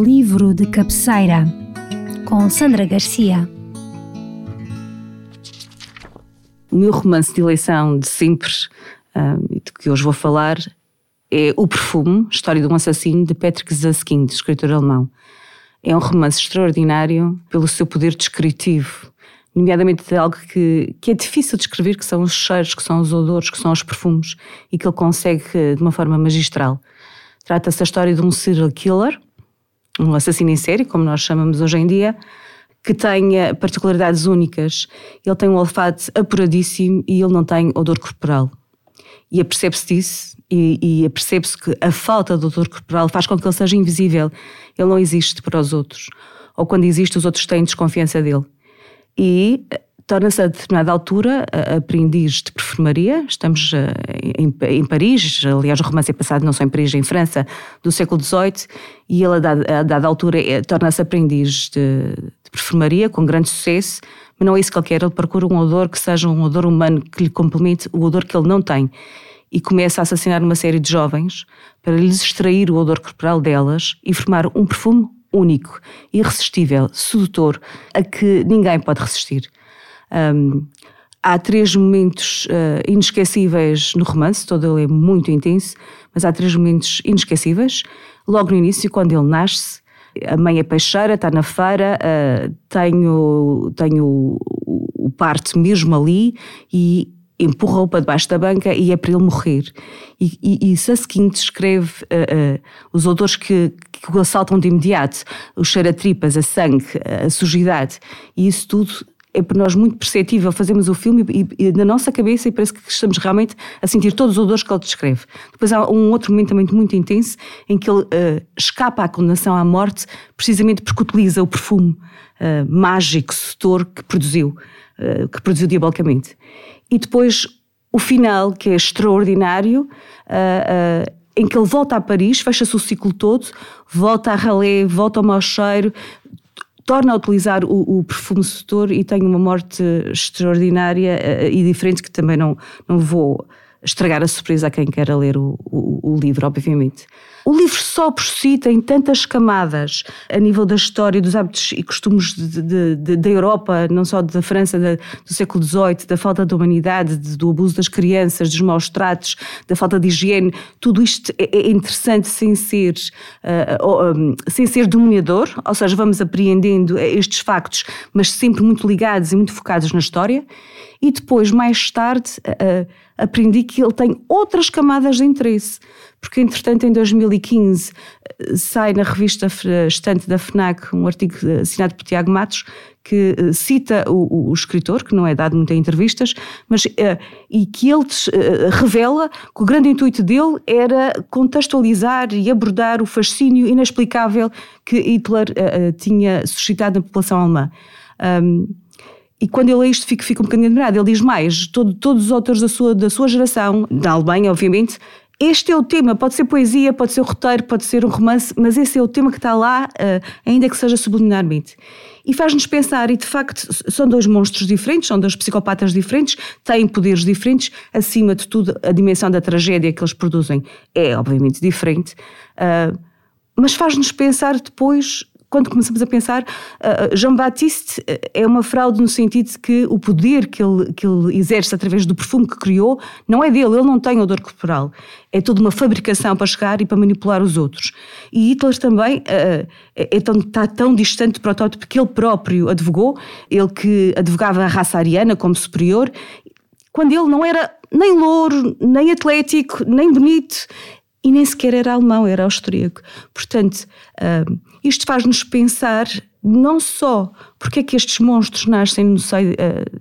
Livro de cabeceira com Sandra Garcia. O meu romance de eleição de sempre, uh, de que hoje vou falar, é O Perfume, História de um Assassino, de Patrick Zaskind, escritor alemão. É um romance extraordinário pelo seu poder descritivo, nomeadamente de algo que, que é difícil de descrever, que são os cheiros, que são os odores, que são os perfumes, e que ele consegue de uma forma magistral. Trata-se da história de um serial killer, um assassino em série, como nós chamamos hoje em dia, que tenha particularidades únicas. Ele tem um olfato apuradíssimo e ele não tem odor corporal. E apercebe-se disso, e, e apercebe-se que a falta de odor corporal faz com que ele seja invisível. Ele não existe para os outros. Ou quando existe, os outros têm desconfiança dele. E torna-se a determinada altura aprendiz de perfumaria. Estamos eh, em, em, Paris, aliás, o romance é passado não só em Paris, em França, do século XVIII, e ele, a dada, a dada altura, é, torna-se aprendiz de, de, perfumaria, com grande sucesso, mas não é isso que ele quer. Ele procura um odor que seja um odor humano que lhe complemente o odor que ele não tem. E começa a assassinar uma série de jovens para lhes extrair o odor corporal delas e formar um perfume único, irresistível, sedutor, a que ninguém pode resistir. Um, há três momentos uh, inesquecíveis no romance, todo ele é muito intenso, mas há três momentos inesquecíveis. Logo no início, quando ele nasce, a mãe é peixeira, está na feira, uh, tenho, tenho o, o parto mesmo ali e empurra-o para debaixo da banca e é para ele morrer. E, e, e Susskind descreve uh, uh, os odores que, que o assaltam de imediato, o cheiro a tripas, a sangue, a sujidade, e isso tudo é para nós muito perceptível. Fazemos o filme e, e, na nossa cabeça e parece que estamos realmente a sentir todos os odores que ele descreve. Depois há um outro momento também muito intenso em que ele uh, escapa à condenação à morte precisamente porque utiliza o perfume uh, mágico, setor que produziu, uh, que produziu diabolicamente. E depois o final, que é extraordinário, em que ele volta a Paris, fecha-se o ciclo todo, volta a ralé, volta ao mau cheiro, torna a utilizar o, o perfume sedutor e tem uma morte extraordinária uh, e diferente que também não, não vou estragar a surpresa a quem queira ler o, o, o, livro, obviamente. O livro só por si tem tantas camadas a nível da história, dos hábitos e costumes da Europa, não só da França do século XVIII, da falta de humanidade, de, do abuso das crianças, dos maus tratos, da falta de higiene. Tudo isto é, é interessante sem ser, uh, uh, um, sem ser dominador, ou seja, vamos apreendendo estes factos, mas sempre muito ligados e muito focados na história. E depois, mais tarde, uh, aprendi que ele tem outras camadas de interesse, porque entretanto em 2015 uh, sai na revista estante da FNAC um artigo assinado por Tiago Matos que cita o, o, escritor, que não é dado muitas entrevistas, mas e que ele revela que o grande intuito dele era contextualizar e abordar o fascínio inexplicável que Hitler tinha suscitado na população alemã. E quando ele lê isto, fica, fica um bocadinho admirado. Ele diz mais: todo, todos os autores da sua, da sua geração, da Alemanha, obviamente, este é o tema. Pode ser poesia, pode ser o roteiro, pode ser um romance, mas esse é o tema que está lá, uh, ainda que seja subliminarmente. E faz-nos pensar, e de facto são dois monstros diferentes, são dois psicopatas diferentes, têm poderes diferentes, acima de tudo, a dimensão da tragédia que eles produzem é obviamente diferente, uh, mas faz-nos pensar depois quando começamos a pensar, uh, Jean-Baptiste é uma fraude no sentido de que o poder que ele, que ele exerce através do perfume que criou não é dele, ele não tem odor corporal. É toda uma fabricação para chegar e para manipular os outros. E Hitler também uh, é tão, está tão distante do protótipo que ele próprio advogou, ele que advogava a raça ariana como superior, quando ele não era nem louro, nem atlético, nem bonito, e nem sequer era alemão, era austríaco. Portanto, uh, isto faz-nos pensar não só porque é que estes monstros nascem no seio uh,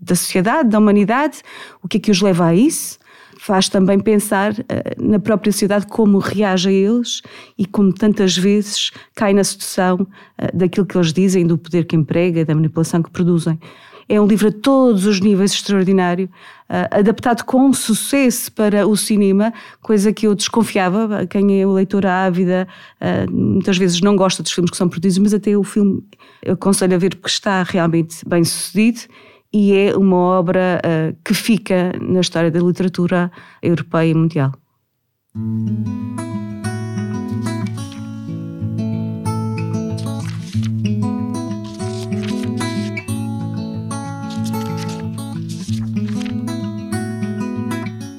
da sociedade, da humanidade, o que é que os leva a isso, faz também pensar uh, na própria sociedade como reage a eles e como tantas vezes cai na sedução daquilo que eles dizem, do poder que emprega, da manipulação que produzem. É um livro a todos os níveis extraordinário, uh, adaptado com sucesso para o cinema, coisa que eu desconfiava. Quem é o leitor ávida uh, muitas vezes não gosta dos filmes que são produzidos, mas até o filme eu aconselho a ver porque está realmente bem sucedido e é uma obra uh, que fica na história da literatura europeia e mundial.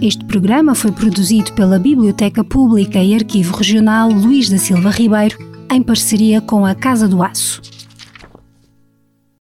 Este programa foi produzido pela Biblioteca Pública e Arquivo Regional Luís da Silva Ribeiro, em parceria com a Casa do Aço.